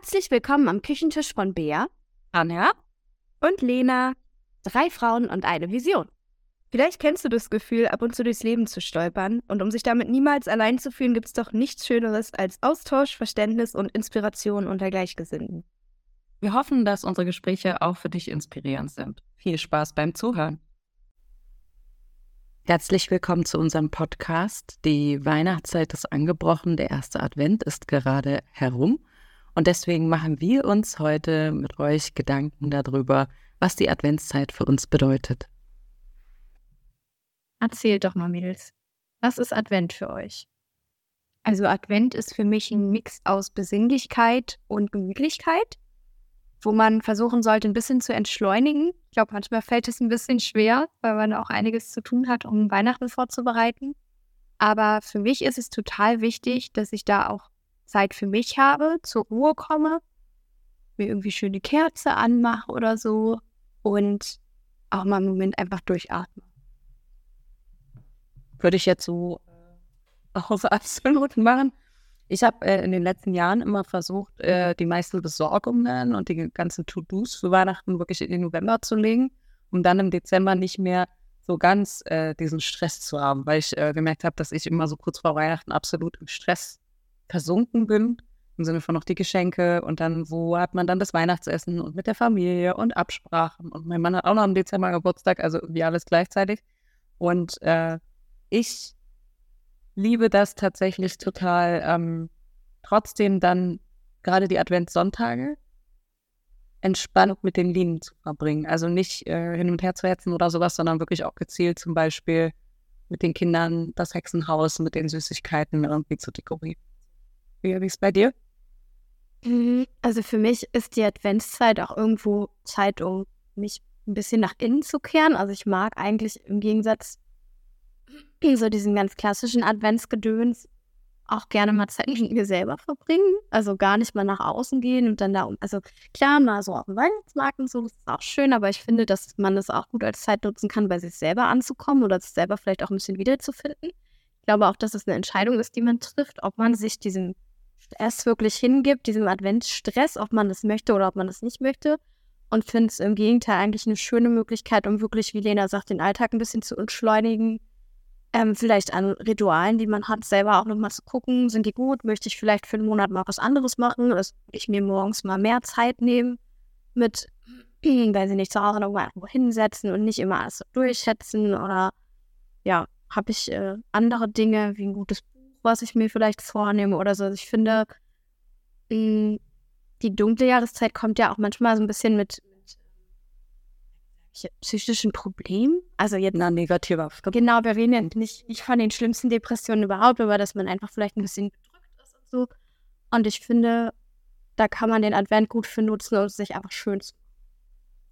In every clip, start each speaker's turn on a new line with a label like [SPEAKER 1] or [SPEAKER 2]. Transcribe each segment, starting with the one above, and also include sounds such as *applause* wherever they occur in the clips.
[SPEAKER 1] Herzlich willkommen am Küchentisch von Bea,
[SPEAKER 2] Anja
[SPEAKER 1] und Lena. Drei Frauen und eine Vision. Vielleicht kennst du das Gefühl, ab und zu durchs Leben zu stolpern. Und um sich damit niemals allein zu fühlen, gibt es doch nichts Schöneres als Austausch, Verständnis und Inspiration unter Gleichgesinnten.
[SPEAKER 2] Wir hoffen, dass unsere Gespräche auch für dich inspirierend sind. Viel Spaß beim Zuhören. Herzlich willkommen zu unserem Podcast. Die Weihnachtszeit ist angebrochen, der erste Advent ist gerade herum. Und deswegen machen wir uns heute mit euch Gedanken darüber, was die Adventszeit für uns bedeutet.
[SPEAKER 3] Erzählt doch mal, Mädels. Was ist Advent für euch?
[SPEAKER 1] Also Advent ist für mich ein Mix aus Besinnlichkeit und Gemütlichkeit, wo man versuchen sollte, ein bisschen zu entschleunigen. Ich glaube, manchmal fällt es ein bisschen schwer, weil man auch einiges zu tun hat, um Weihnachten vorzubereiten. Aber für mich ist es total wichtig, dass ich da auch Zeit für mich habe, zur Ruhe komme, mir irgendwie schöne Kerze anmache oder so und auch mal einen Moment einfach durchatme.
[SPEAKER 2] Würde ich jetzt so äh, *laughs* auch absolut machen. Ich habe äh, in den letzten Jahren immer versucht, äh, die meisten Besorgungen und die ganzen To-Dos für Weihnachten wirklich in den November zu legen, um dann im Dezember nicht mehr so ganz äh, diesen Stress zu haben, weil ich äh, gemerkt habe, dass ich immer so kurz vor Weihnachten absolut im Stress versunken bin, im Sinne von noch die Geschenke und dann, wo hat man dann das Weihnachtsessen und mit der Familie und Absprachen und mein Mann hat auch noch im Dezember Geburtstag, also irgendwie alles gleichzeitig. Und äh, ich liebe das tatsächlich total, ähm, trotzdem dann gerade die Adventssonntage entspannt mit den Linien zu verbringen. Also nicht äh, hin und her zu hetzen oder sowas, sondern wirklich auch gezielt zum Beispiel mit den Kindern das Hexenhaus mit den Süßigkeiten irgendwie zu dekorieren. Wie ist es bei dir?
[SPEAKER 1] Mhm. Also für mich ist die Adventszeit auch irgendwo Zeit, um mich ein bisschen nach innen zu kehren. Also ich mag eigentlich im Gegensatz so diesen ganz klassischen Adventsgedöns auch gerne mal Zeit mit mir selber verbringen. Also gar nicht mal nach außen gehen und dann da, also klar, mal so auf dem Weihnachtsmarkt und so, das ist auch schön, aber ich finde, dass man das auch gut als Zeit nutzen kann, bei sich selber anzukommen oder sich selber vielleicht auch ein bisschen wiederzufinden. Ich glaube auch, dass es eine Entscheidung ist, die man trifft, ob man sich diesen Stress wirklich hingibt, diesem Adventsstress, ob man das möchte oder ob man das nicht möchte. Und finde es im Gegenteil eigentlich eine schöne Möglichkeit, um wirklich, wie Lena sagt, den Alltag ein bisschen zu entschleunigen. Ähm, vielleicht an Ritualen, die man hat, selber auch nochmal zu gucken, sind die gut? Möchte ich vielleicht für einen Monat mal was anderes machen? Dass ich mir morgens mal mehr Zeit nehme mit, *clears throat* weil sie nicht zu Hause nochmal irgendwo hinsetzen und nicht immer alles durchschätzen oder ja, habe ich äh, andere Dinge wie ein gutes Buch was ich mir vielleicht vornehme oder so. Also ich finde, mh, mm, die dunkle Jahreszeit kommt ja auch manchmal so ein bisschen mit, psychischen Problemen. Also jetzt.
[SPEAKER 2] Na, negativer.
[SPEAKER 1] Genau, wir reden ja nicht, nicht von den schlimmsten Depressionen überhaupt, aber dass man einfach vielleicht ein bisschen gedrückt ist und so. Und ich finde, da kann man den Advent gut für nutzen, um sich einfach schön zu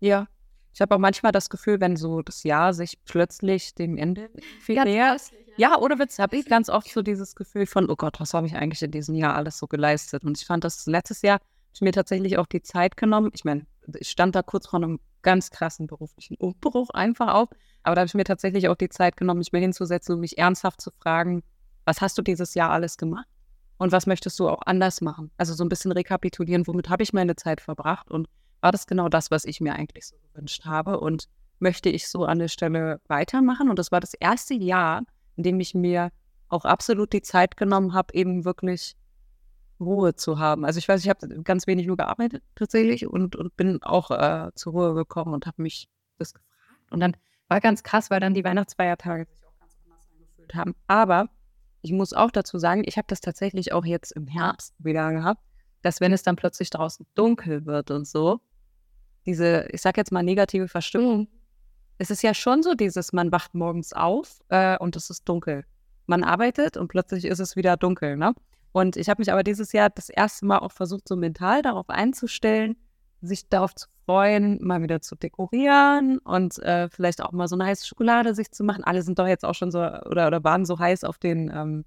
[SPEAKER 2] Ja, ich habe auch manchmal das Gefühl, wenn so das Jahr sich plötzlich dem Ende viel näher. Ja, ohne Witz, habe ich ganz oft so dieses Gefühl von, oh Gott, was habe ich eigentlich in diesem Jahr alles so geleistet? Und ich fand das letztes Jahr, ich mir tatsächlich auch die Zeit genommen. Ich meine, ich stand da kurz vor einem ganz krassen beruflichen Umbruch einfach auf. Aber da habe ich mir tatsächlich auch die Zeit genommen, mich mir hinzusetzen und mich ernsthaft zu fragen, was hast du dieses Jahr alles gemacht? Und was möchtest du auch anders machen? Also so ein bisschen rekapitulieren, womit habe ich meine Zeit verbracht und war das genau das, was ich mir eigentlich so gewünscht habe und möchte ich so an der Stelle weitermachen. Und das war das erste Jahr, in dem ich mir auch absolut die Zeit genommen habe, eben wirklich Ruhe zu haben. Also ich weiß, ich habe ganz wenig nur gearbeitet tatsächlich und, und bin auch äh, zur Ruhe gekommen und habe mich das gefragt. Und dann war ganz krass, weil dann die Weihnachtsfeiertage sich auch ganz anders angefühlt haben. Aber ich muss auch dazu sagen, ich habe das tatsächlich auch jetzt im Herbst wieder gehabt, dass wenn es dann plötzlich draußen dunkel wird und so, diese, ich sag jetzt mal, negative Verstimmung. Es ist ja schon so dieses, man wacht morgens auf äh, und es ist dunkel. Man arbeitet und plötzlich ist es wieder dunkel, ne? Und ich habe mich aber dieses Jahr das erste Mal auch versucht, so mental darauf einzustellen, sich darauf zu freuen, mal wieder zu dekorieren und äh, vielleicht auch mal so eine heiße Schokolade sich zu machen. Alle sind doch jetzt auch schon so oder, oder waren so heiß auf den ähm,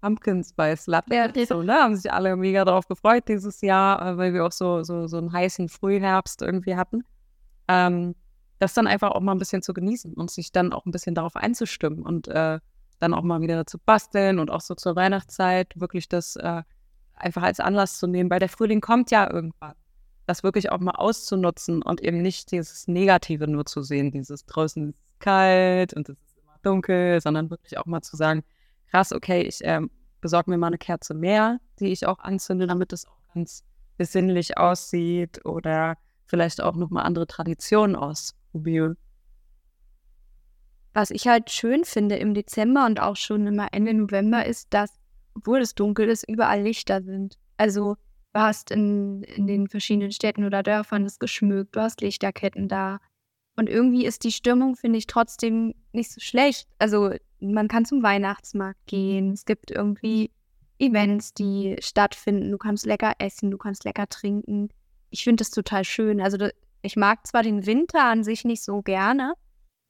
[SPEAKER 2] Pumpkin Spice Latte. Ja, so, ne? Haben sich alle mega darauf gefreut dieses Jahr, äh, weil wir auch so, so, so einen heißen Frühherbst irgendwie hatten. Ähm, das dann einfach auch mal ein bisschen zu genießen und sich dann auch ein bisschen darauf einzustimmen und äh, dann auch mal wieder zu basteln und auch so zur Weihnachtszeit wirklich das äh, einfach als Anlass zu nehmen, weil der Frühling kommt ja irgendwann. Das wirklich auch mal auszunutzen und eben nicht dieses Negative nur zu sehen, dieses draußen ist kalt und es ist immer dunkel, sondern wirklich auch mal zu sagen, krass, okay, ich ähm, besorge mir mal eine Kerze mehr, die ich auch anzünde, damit es auch ganz besinnlich aussieht oder vielleicht auch nochmal andere Traditionen ausprobieren.
[SPEAKER 1] Was ich halt schön finde im Dezember und auch schon immer Ende November ist, dass, obwohl es dunkel ist, überall Lichter sind. Also du hast in, in den verschiedenen Städten oder Dörfern das geschmückt, du hast Lichterketten da. Und irgendwie ist die Stimmung, finde ich, trotzdem nicht so schlecht. Also man kann zum Weihnachtsmarkt gehen. Es gibt irgendwie Events, die stattfinden. Du kannst lecker essen, du kannst lecker trinken. Ich finde das total schön. Also ich mag zwar den Winter an sich nicht so gerne,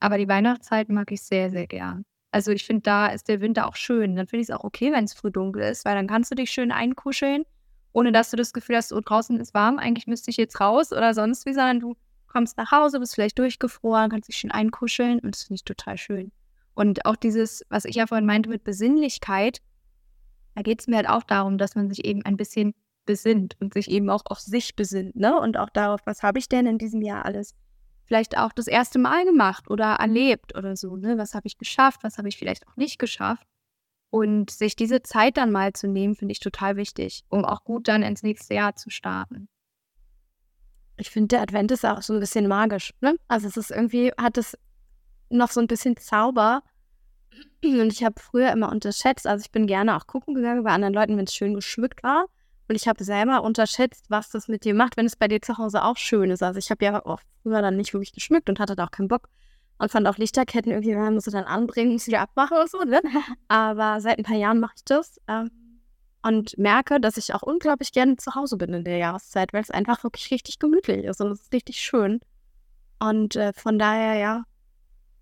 [SPEAKER 1] aber die Weihnachtszeit mag ich sehr, sehr gern. Also ich finde, da ist der Winter auch schön. Dann finde ich es auch okay, wenn es früh dunkel ist, weil dann kannst du dich schön einkuscheln, ohne dass du das Gefühl hast, oh, draußen ist warm, eigentlich müsste ich jetzt raus oder sonst wie, sondern du kommst nach Hause, bist vielleicht durchgefroren, kannst dich schön einkuscheln und das finde ich total schön. Und auch dieses, was ich ja vorhin meinte mit Besinnlichkeit, da geht es mir halt auch darum, dass man sich eben ein bisschen besinnt und sich eben auch auf sich besinnt, ne? Und auch darauf, was habe ich denn in diesem Jahr alles vielleicht auch das erste Mal gemacht oder erlebt oder so, ne? Was habe ich geschafft, was habe ich vielleicht auch nicht geschafft? Und sich diese Zeit dann mal zu nehmen, finde ich total wichtig, um auch gut dann ins nächste Jahr zu starten. Ich finde, der Advent ist auch so ein bisschen magisch, ne? Also es ist irgendwie, hat es noch so ein bisschen Zauber. Und ich habe früher immer unterschätzt, also ich bin gerne auch gucken gegangen bei anderen Leuten, wenn es schön geschmückt war. Und ich habe selber unterschätzt, was das mit dir macht, wenn es bei dir zu Hause auch schön ist. Also ich habe ja auch früher dann nicht wirklich geschmückt und hatte da auch keinen Bock. Und fand auch Lichterketten irgendwie, man muss sie dann anbringen, muss sie wieder abmachen und so, ne? *laughs* Aber seit ein paar Jahren mache ich das. Ähm, und merke, dass ich auch unglaublich gerne zu Hause bin in der Jahreszeit, weil es einfach wirklich richtig gemütlich ist und es ist richtig schön. Und äh, von daher, ja,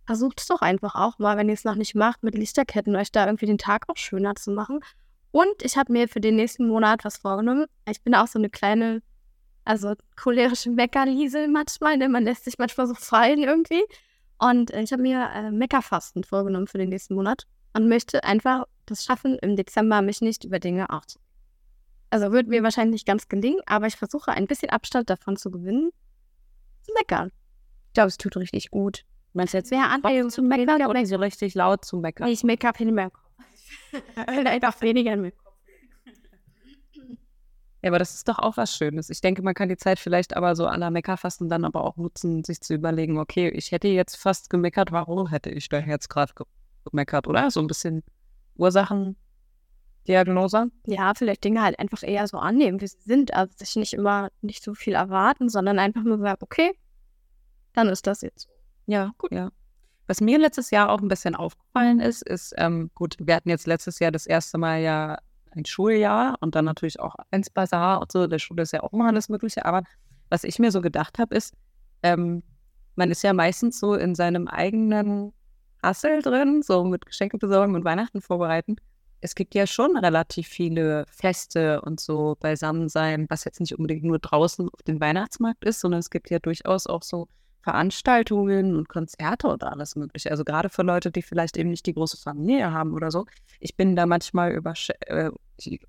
[SPEAKER 1] versucht es doch einfach auch mal, wenn ihr es noch nicht macht, mit Lichterketten euch da irgendwie den Tag auch schöner zu machen. Und ich habe mir für den nächsten Monat was vorgenommen. Ich bin auch so eine kleine, also cholerische Meckerliesel manchmal. Ne? Man lässt sich manchmal so fallen irgendwie. Und ich habe mir äh, Meckerfasten vorgenommen für den nächsten Monat und möchte einfach das schaffen, im Dezember mich nicht über Dinge aufzuregen. Also wird mir wahrscheinlich nicht ganz gelingen, aber ich versuche ein bisschen Abstand davon zu gewinnen, zu meckern. Ich glaube, es tut richtig gut.
[SPEAKER 2] Meinst du jetzt mehr Anregung zu meckern oder so richtig laut zu meckern?
[SPEAKER 1] Ich meckere viel mehr. *laughs* Einfach weniger im Kopf.
[SPEAKER 2] Ja, aber das ist doch auch was Schönes. Ich denke, man kann die Zeit vielleicht aber so an der Meckerfasten dann aber auch nutzen, sich zu überlegen, okay, ich hätte jetzt fast gemeckert, warum hätte ich da jetzt gerade gemeckert, oder? So ein bisschen Ursachendiagnose.
[SPEAKER 1] Ja, vielleicht Dinge halt einfach eher so annehmen, wie sie sind. Also sich nicht immer nicht so viel erwarten, sondern einfach nur sagen, okay, dann ist das jetzt so.
[SPEAKER 2] Ja, gut. Ja. Was mir letztes Jahr auch ein bisschen aufgefallen ist, ist, ähm, gut, wir hatten jetzt letztes Jahr das erste Mal ja ein Schuljahr und dann natürlich auch eins Bazar und so. Der Schule ist ja auch immer alles Mögliche. Aber was ich mir so gedacht habe, ist, ähm, man ist ja meistens so in seinem eigenen Hassel drin, so mit Geschenke besorgen und Weihnachten vorbereiten. Es gibt ja schon relativ viele Feste und so Beisammensein, was jetzt nicht unbedingt nur draußen auf dem Weihnachtsmarkt ist, sondern es gibt ja durchaus auch so Veranstaltungen und Konzerte und alles Mögliche. Also gerade für Leute, die vielleicht eben nicht die große Familie haben oder so. Ich bin da manchmal über, äh, ich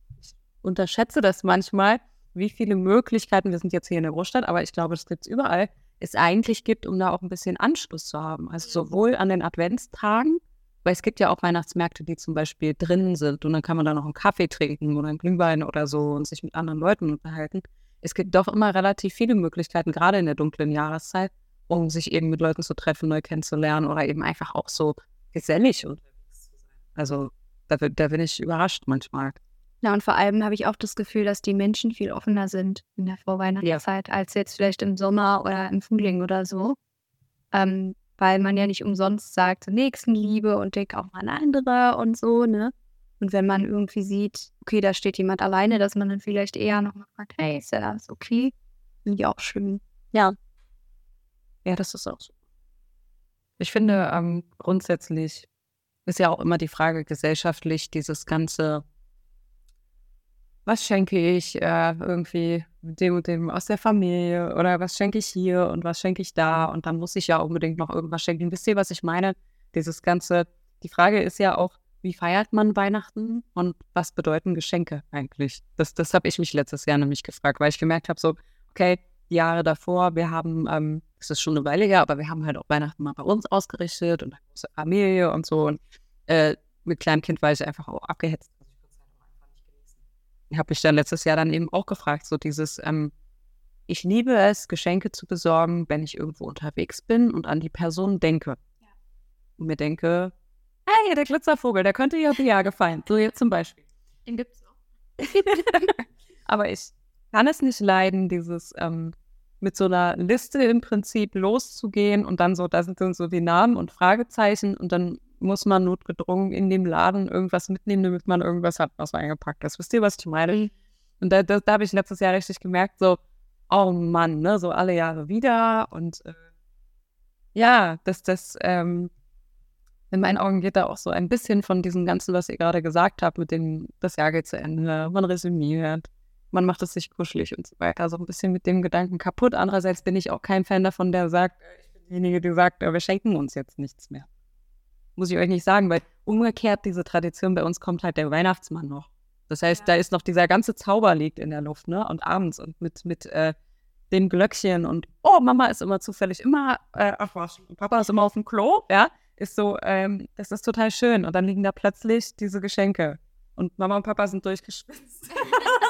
[SPEAKER 2] unterschätze das manchmal, wie viele Möglichkeiten, wir sind jetzt hier in der Großstadt, aber ich glaube, das gibt es überall, es eigentlich gibt, um da auch ein bisschen Anschluss zu haben. Also sowohl an den Adventstagen, weil es gibt ja auch Weihnachtsmärkte, die zum Beispiel drinnen sind und dann kann man da noch einen Kaffee trinken oder einen Glühwein oder so und sich mit anderen Leuten unterhalten. Es gibt doch immer relativ viele Möglichkeiten, gerade in der dunklen Jahreszeit, um sich eben mit Leuten zu treffen, neu kennenzulernen oder eben einfach auch so gesellig unterwegs zu sein. Also da, da bin ich überrascht manchmal.
[SPEAKER 1] Ja, und vor allem habe ich auch das Gefühl, dass die Menschen viel offener sind in der Vorweihnachtszeit ja. als jetzt vielleicht im Sommer oder im Frühling oder so. Ähm, weil man ja nicht umsonst sagt, Nächstenliebe und denk auch mal an andere und so, ne? Und wenn man irgendwie sieht, okay, da steht jemand alleine, dass man dann vielleicht eher nochmal fragt, hey, ist ja das okay? Finde ich auch schön.
[SPEAKER 2] Ja, ja, das ist auch so. Ich finde, ähm, grundsätzlich ist ja auch immer die Frage gesellschaftlich, dieses ganze, was schenke ich äh, irgendwie dem und dem aus der Familie oder was schenke ich hier und was schenke ich da und dann muss ich ja unbedingt noch irgendwas schenken. Wisst ihr, was ich meine? Dieses ganze, die Frage ist ja auch, wie feiert man Weihnachten und was bedeuten Geschenke eigentlich? Das, das habe ich mich letztes Jahr nämlich gefragt, weil ich gemerkt habe, so, okay, die Jahre davor, wir haben, ähm, das ist schon eine Weile her, aber wir haben halt auch Weihnachten mal bei uns ausgerichtet und eine große Familie und so. Und äh, mit kleinem Kind war ich einfach auch abgehetzt. Ich habe mich dann letztes Jahr dann eben auch gefragt, so dieses, ähm, ich liebe es, Geschenke zu besorgen, wenn ich irgendwo unterwegs bin und an die Person denke. Ja. Und mir denke, hey, der Glitzervogel, der könnte ja Bia gefallen. So jetzt zum Beispiel.
[SPEAKER 1] Den gibt's noch. *laughs*
[SPEAKER 2] Aber ich kann es nicht leiden, dieses ähm, mit so einer Liste im Prinzip loszugehen und dann so, da sind dann so die Namen und Fragezeichen und dann muss man notgedrungen in dem Laden irgendwas mitnehmen, damit man irgendwas hat, was eingepackt ist. Wisst ihr, was ich meine? Mhm. Und da, da, da habe ich letztes Jahr richtig gemerkt, so, oh Mann, ne, so alle Jahre wieder und äh, ja, dass das, ähm, in meinen Augen geht da auch so ein bisschen von diesem Ganzen, was ihr gerade gesagt habt, mit dem, das Jahr geht zu Ende, man resümiert, man macht es sich kuschelig und so weiter, so ein bisschen mit dem Gedanken kaputt. Andererseits bin ich auch kein Fan davon, der sagt, äh, ich bin diejenige, die sagt, äh, wir schenken uns jetzt nichts mehr. Muss ich euch nicht sagen, weil umgekehrt diese Tradition bei uns kommt halt der Weihnachtsmann noch. Das heißt, ja. da ist noch dieser ganze Zauber liegt in der Luft, ne? Und abends und mit, mit äh, dem Glöckchen und oh, Mama ist immer zufällig immer, äh, ach was, Papa ist immer auf dem Klo, ja, ist so, ähm, das ist total schön. Und dann liegen da plötzlich diese Geschenke. Und Mama und Papa sind durchgeschwitzt.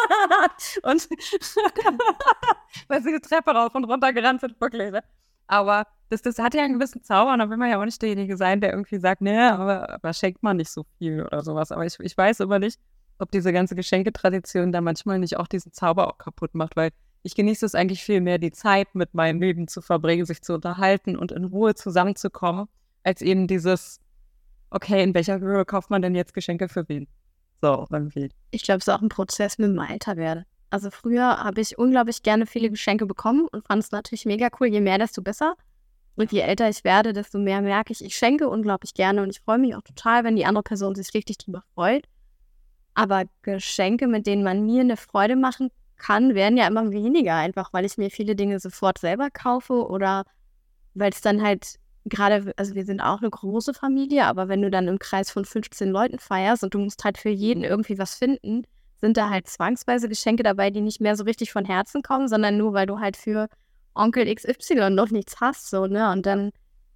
[SPEAKER 2] *laughs* und *laughs* weil sie die Treppe rauf und runter gerannt sind, wirklich. Ne? Aber das, das hat ja einen gewissen Zauber und da will man ja auch nicht derjenige sein, der irgendwie sagt, nee, aber, aber schenkt man nicht so viel oder sowas. Aber ich, ich weiß immer nicht, ob diese ganze Geschenketradition da manchmal nicht auch diesen Zauber auch kaputt macht, weil ich genieße es eigentlich viel mehr, die Zeit mit meinem Leben zu verbringen, sich zu unterhalten und in Ruhe zusammenzukommen, als eben dieses, okay, in welcher Höhe kauft man denn jetzt Geschenke für wen? So, irgendwie.
[SPEAKER 1] Ich glaube, es ist auch ein Prozess mit dem Alter werden. Also früher habe ich unglaublich gerne viele Geschenke bekommen und fand es natürlich mega cool. Je mehr, desto besser. Und je älter ich werde, desto mehr merke ich, ich schenke unglaublich gerne und ich freue mich auch total, wenn die andere Person sich richtig drüber freut. Aber Geschenke, mit denen man mir eine Freude machen kann, werden ja immer weniger, einfach weil ich mir viele Dinge sofort selber kaufe oder weil es dann halt gerade, also wir sind auch eine große Familie, aber wenn du dann im Kreis von 15 Leuten feierst und du musst halt für jeden irgendwie was finden, sind da halt zwangsweise Geschenke dabei, die nicht mehr so richtig von Herzen kommen, sondern nur, weil du halt für Onkel XY noch nichts hast, so, ne? Und dann,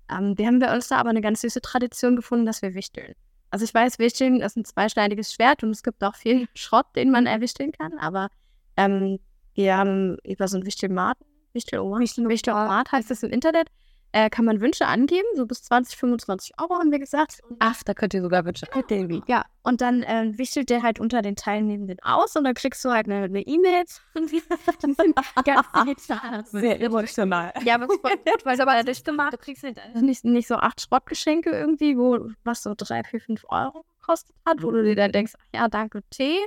[SPEAKER 1] ähm, wir haben bei uns da aber eine ganz süße Tradition gefunden, dass wir wichteln. Also ich weiß, Wichteln ist ein zweischneidiges Schwert und es gibt auch viel Schrott, den man erwichteln kann, aber ähm, wir haben über so ein Wichtelmat, Wichtelomat, Wichtelomat heißt das im Internet, äh, kann man Wünsche angeben, so bis 20, 25 Euro haben wir gesagt.
[SPEAKER 2] Ach, da könnt ihr sogar Wünsche
[SPEAKER 1] angeben. Ja, und dann äh, wichtelt der halt unter den Teilnehmenden aus und dann kriegst du halt eine E-Mail. *laughs* *laughs*
[SPEAKER 2] Sehr emotional.
[SPEAKER 1] Ja, aber gut, weil es aber nicht gemacht. Du kriegst halt nicht, nicht so acht Schrottgeschenke irgendwie, wo was so drei, vier, fünf Euro gekostet hat, wo du dir dann denkst, ach ja, danke Tee.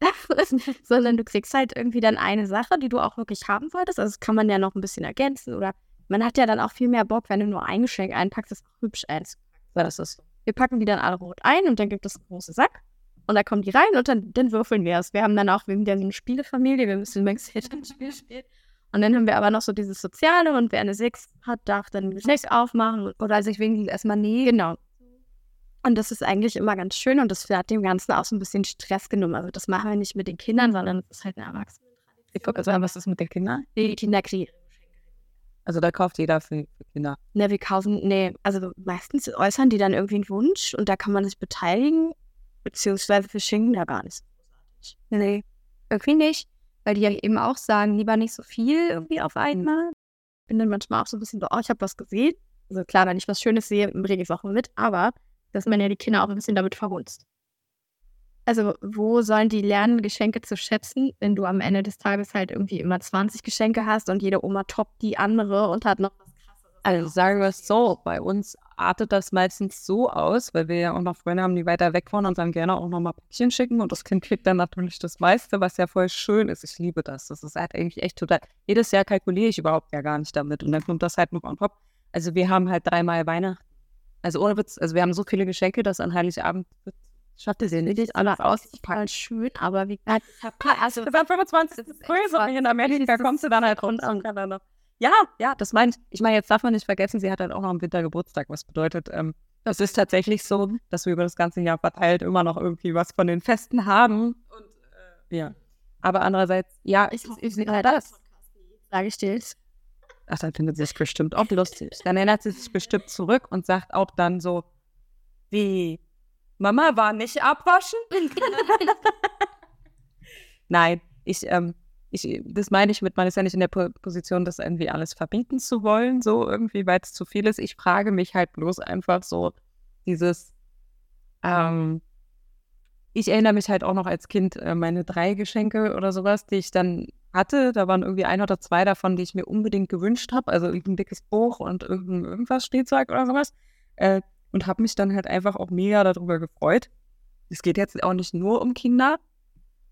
[SPEAKER 1] *laughs* sondern du kriegst halt irgendwie dann eine Sache, die du auch wirklich haben wolltest. Also das kann man ja noch ein bisschen ergänzen oder man hat ja dann auch viel mehr Bock, wenn du nur ein Geschenk einpackst, das auch hübsch einzupacken. Das ist Wir packen die dann alle rot ein und dann gibt es einen großen Sack. Und da kommen die rein und dann, dann würfeln wir es. Wir haben dann auch, wir sind ja so eine Spielefamilie, wir müssen Max ein Spiel spielen. Und dann haben wir aber noch so dieses Soziale und wer eine 6 hat, darf dann eine 6 aufmachen oder sich wenigstens erstmal nie. Genau. Und das ist eigentlich immer ganz schön und das hat dem Ganzen auch so ein bisschen Stress genommen. Also das machen wir nicht mit den Kindern, sondern das ist halt eine Erwachsene.
[SPEAKER 2] Ich gucke also, was ist mit den Kindern?
[SPEAKER 1] Die Kinder kriegen
[SPEAKER 2] also da kauft jeder für, für Kinder.
[SPEAKER 1] Ne, wir kaufen, nee, also meistens äußern die dann irgendwie einen Wunsch und da kann man sich beteiligen, beziehungsweise wir schenken da gar nicht. Nee, irgendwie nicht. Weil die ja eben auch sagen, lieber nicht so viel irgendwie auf einmal. Ich bin dann manchmal auch so ein bisschen so, oh, ich habe was gesehen. Also klar, wenn ich was Schönes sehe, bringe ich es auch mit, aber dass man ja die Kinder auch ein bisschen damit verhunzt. Also, wo sollen die lernen, Geschenke zu schätzen, wenn du am Ende des Tages halt irgendwie immer 20 Geschenke hast und jede Oma toppt die andere und hat noch was krasseres?
[SPEAKER 2] Also, sagen wir es so, bei uns artet das meistens so aus, weil wir ja auch noch Freunde haben, die weiter weg wohnen und dann gerne auch nochmal Päckchen schicken und das Kind kriegt dann natürlich das meiste, was ja voll schön ist. Ich liebe das. Das ist halt eigentlich echt total. Jedes Jahr kalkuliere ich überhaupt ja gar nicht damit und dann kommt das halt noch on top. Also, wir haben halt dreimal Weihnachten. Also, ohne Witz, also wir haben so viele Geschenke, dass an Heiligabend
[SPEAKER 1] Schatte sehen nicht alle aus, total schön, aber wie gesagt,
[SPEAKER 2] ich habe also das war 25 das ist größer in Amerika kommst du dann halt runter und Ja, ja, das meint, ich meine, jetzt darf man nicht vergessen, sie hat halt auch noch am Winter Geburtstag, was bedeutet, ähm, Das ist tatsächlich so, dass wir über das ganze Jahr verteilt immer noch irgendwie was von den Festen haben. Und äh, ja. Aber andererseits, ja, ich, ich, ich sehe das.
[SPEAKER 1] Sage ich dir.
[SPEAKER 2] Ach, dann findet sie sich bestimmt auch lustig. Dann erinnert sie sich bestimmt zurück und sagt auch dann so, wie, Mama war nicht abwaschen? *laughs* Nein, ich, ähm, ich, das meine ich mit, man ist ja nicht in der Position, das irgendwie alles verbieten zu wollen, so irgendwie, weil es zu viel ist. Ich frage mich halt bloß einfach so, dieses, ähm, ich erinnere mich halt auch noch als Kind, äh, meine drei Geschenke oder sowas, die ich dann hatte, da waren irgendwie ein oder zwei davon, die ich mir unbedingt gewünscht habe, also irgendein dickes Buch und irgendein irgendwas Spielzeug oder sowas. Äh, und habe mich dann halt einfach auch mega darüber gefreut. Es geht jetzt auch nicht nur um Kinder,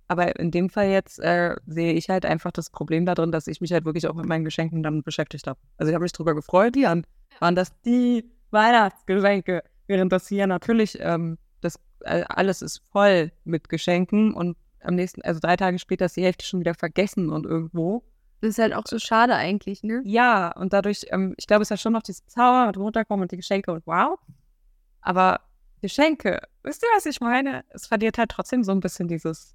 [SPEAKER 2] aber in dem Fall jetzt äh, sehe ich halt einfach das Problem darin, dass ich mich halt wirklich auch mit meinen Geschenken dann beschäftigt habe. Also ich habe mich darüber gefreut, die waren, das die Weihnachtsgeschenke, während das hier natürlich ähm, das äh, alles ist voll mit Geschenken und am nächsten, also drei Tage später ist die Hälfte schon wieder vergessen und irgendwo.
[SPEAKER 1] Das ist halt auch so schade eigentlich, ne?
[SPEAKER 2] Ja, und dadurch, ähm, ich glaube, es ist ja schon noch dieses Zauber mit runterkommen und die Geschenke und wow. Aber Geschenke, wisst ihr, was ich meine? Es verliert halt trotzdem so ein bisschen dieses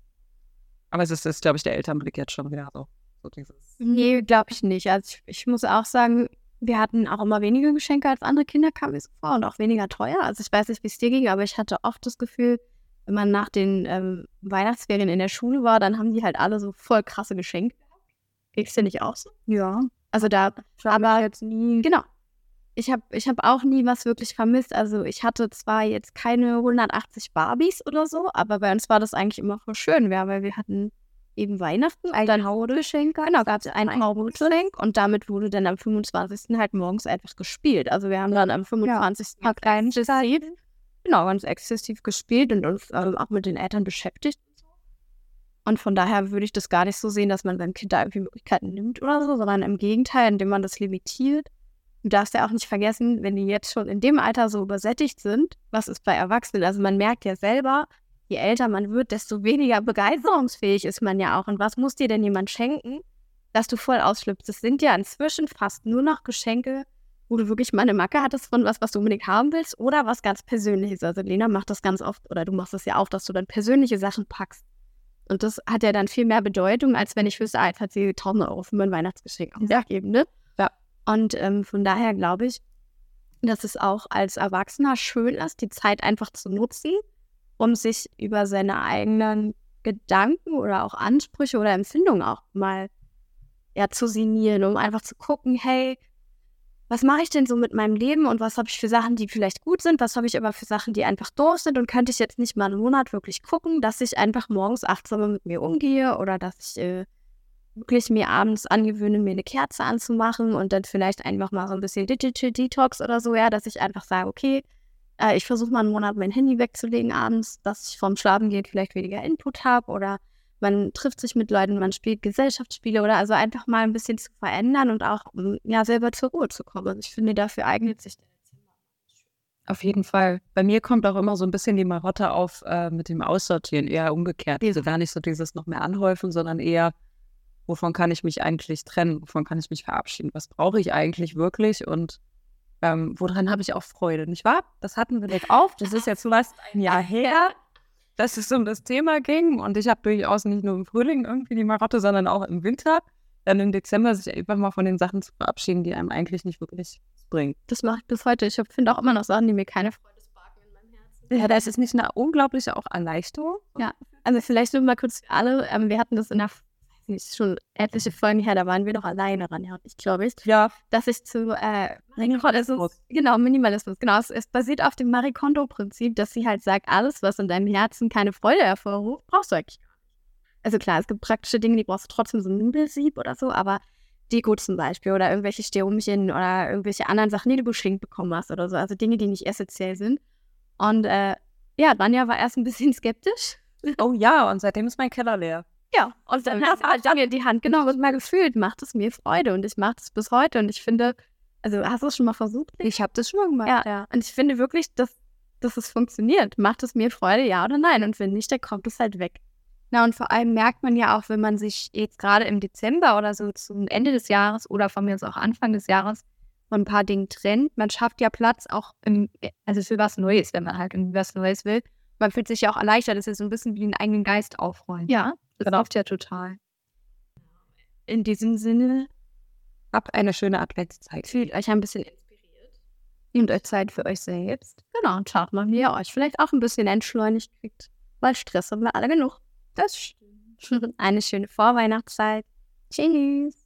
[SPEAKER 2] aber es ist, ist glaube ich, der Elternblick jetzt schon wieder so. so dieses
[SPEAKER 1] nee, glaube ich nicht. Also ich, ich, muss auch sagen, wir hatten auch immer weniger Geschenke als andere Kinder, kam mir so vor, und auch weniger teuer. Also ich weiß nicht, wie es dir ging, aber ich hatte oft das Gefühl, wenn man nach den ähm, Weihnachtsferien in der Schule war, dann haben die halt alle so voll krasse Geschenke. Geht's dir nicht auch so?
[SPEAKER 3] Ja.
[SPEAKER 1] Also da war jetzt nie. Genau ich habe ich hab auch nie was wirklich vermisst. Also ich hatte zwar jetzt keine 180 Barbies oder so, aber bei uns war das eigentlich immer voll schön, weil wir hatten eben Weihnachten, ein dann Haudgeschenk. Genau, gab es ein Haudgeschenk und damit wurde dann am 25. halt morgens einfach gespielt. Also wir haben dann am 25. Ja, ganz exzessiv, genau, ganz exzessiv gespielt und uns ähm, auch mit den Eltern beschäftigt. Und von daher würde ich das gar nicht so sehen, dass man seinem Kind da irgendwie Möglichkeiten nimmt oder so, sondern im Gegenteil, indem man das limitiert Du darfst ja auch nicht vergessen, wenn die jetzt schon in dem Alter so übersättigt sind, was ist bei Erwachsenen? Also man merkt ja selber, je älter man wird, desto weniger *laughs* begeisterungsfähig ist man ja auch. Und was muss dir denn jemand schenken, dass du voll ausschlüpfst? Es sind ja inzwischen fast nur noch Geschenke, wo du wirklich mal eine Macke hattest von was, was du unbedingt haben willst oder was ganz Persönliches. Also Lena macht das ganz oft oder du machst das ja auch, dass du dann persönliche Sachen packst. Und das hat ja dann viel mehr Bedeutung, als wenn ich wüsste, ah, jetzt hat sie 1000 Euro für mein Weihnachtsgeschenk ausgegeben, ne? Und ähm, von daher glaube ich, dass es auch als Erwachsener schön ist, die Zeit einfach zu nutzen, um sich über seine eigenen Gedanken oder auch Ansprüche oder Empfindungen auch mal ja, zu sinnieren, um einfach zu gucken, hey, was mache ich denn so mit meinem Leben und was habe ich für Sachen, die vielleicht gut sind, was habe ich aber für Sachen, die einfach doof sind? Und könnte ich jetzt nicht mal einen Monat wirklich gucken, dass ich einfach morgens achtsamer mit mir umgehe oder dass ich äh, wirklich mir abends angewöhnen, mir eine Kerze anzumachen und dann vielleicht einfach mal so ein bisschen Digital Detox oder so, ja, dass ich einfach sage, okay, äh, ich versuche mal einen Monat mein Handy wegzulegen abends, dass ich vorm Schlafen gehen vielleicht weniger Input habe oder man trifft sich mit Leuten, man spielt Gesellschaftsspiele oder also einfach mal ein bisschen zu verändern und auch mm, ja selber zur Ruhe zu kommen. Also ich finde, dafür eignet sich der
[SPEAKER 2] auf jeden Fall. Bei mir kommt auch immer so ein bisschen die Marotte auf äh, mit dem Aussortieren, eher umgekehrt. Also gar nicht so dieses noch mehr anhäufen, sondern eher wovon kann ich mich eigentlich trennen, wovon kann ich mich verabschieden, was brauche ich eigentlich wirklich und ähm, woran habe ich auch Freude, nicht wahr? Das hatten wir nicht auf, das ist jetzt fast ein Jahr her, dass es um das Thema ging und ich habe durchaus nicht nur im Frühling irgendwie die Marotte, sondern auch im Winter, dann im Dezember sich einfach mal von den Sachen zu verabschieden, die einem eigentlich nicht wirklich bringen.
[SPEAKER 1] Das mache ich bis heute. Ich finde auch immer noch Sachen, die mir keine Freude sparken in meinem Herzen.
[SPEAKER 2] Ja, das ist nicht eine unglaubliche auch Erleichterung.
[SPEAKER 1] Ja, also vielleicht nur mal kurz alle. Ähm, wir hatten das in der nicht, schon etliche Folgen her, da waren wir noch alleine ran, ja, ich glaube ich.
[SPEAKER 2] Ja.
[SPEAKER 1] Dass ich zu äh, Minimalismus. Genau, Minimalismus. Genau, es, es basiert auf dem Marie Kondo-Prinzip, dass sie halt sagt, alles, was in deinem Herzen keine Freude hervorruft, brauchst du eigentlich gar nicht. Also klar, es gibt praktische Dinge, die brauchst du trotzdem, so ein Nudelsieb oder so, aber Deko zum Beispiel oder irgendwelche Sternchen oder irgendwelche anderen Sachen, die du geschenkt bekommen hast oder so. Also Dinge, die nicht essentiell sind. Und äh, ja, Ranja war erst ein bisschen *laughs* skeptisch.
[SPEAKER 2] Oh ja, und seitdem ist mein Keller leer.
[SPEAKER 1] Ja, und dann hast du halt Daniel die Hand genommen und mal gefühlt, macht es mir Freude und ich mache es bis heute und ich finde, also hast du es schon mal versucht?
[SPEAKER 3] Ich habe das schon mal gemacht,
[SPEAKER 1] ja. ja. Und ich finde wirklich, dass, dass es funktioniert. Macht es mir Freude, ja oder nein? Und wenn nicht, dann kommt es halt weg.
[SPEAKER 3] Na, und vor allem merkt man ja auch, wenn man sich jetzt gerade im Dezember oder so zum Ende des Jahres oder von mir aus auch Anfang des Jahres von ein paar Dingen trennt. Man schafft ja Platz auch im, also für was Neues, wenn man halt irgendwie was Neues will. Man fühlt sich ja auch erleichtert. Das ist so ein bisschen wie den eigenen Geist aufräumen.
[SPEAKER 1] Ja,
[SPEAKER 3] das
[SPEAKER 2] genau.
[SPEAKER 3] hilft ja total.
[SPEAKER 1] in diesem Sinne
[SPEAKER 2] Habt eine schöne Adventszeit.
[SPEAKER 1] fühlt euch ein bisschen inspiriert.
[SPEAKER 3] Nehmt euch Zeit für euch selbst.
[SPEAKER 1] Genau, und schaut mal, wie ihr euch vielleicht auch ein bisschen entschleunigt kriegt. Weil Stress haben wir alle genug.
[SPEAKER 3] Das stimmt. *laughs*
[SPEAKER 1] Eine schöne Vorweihnachtszeit. Tschüss.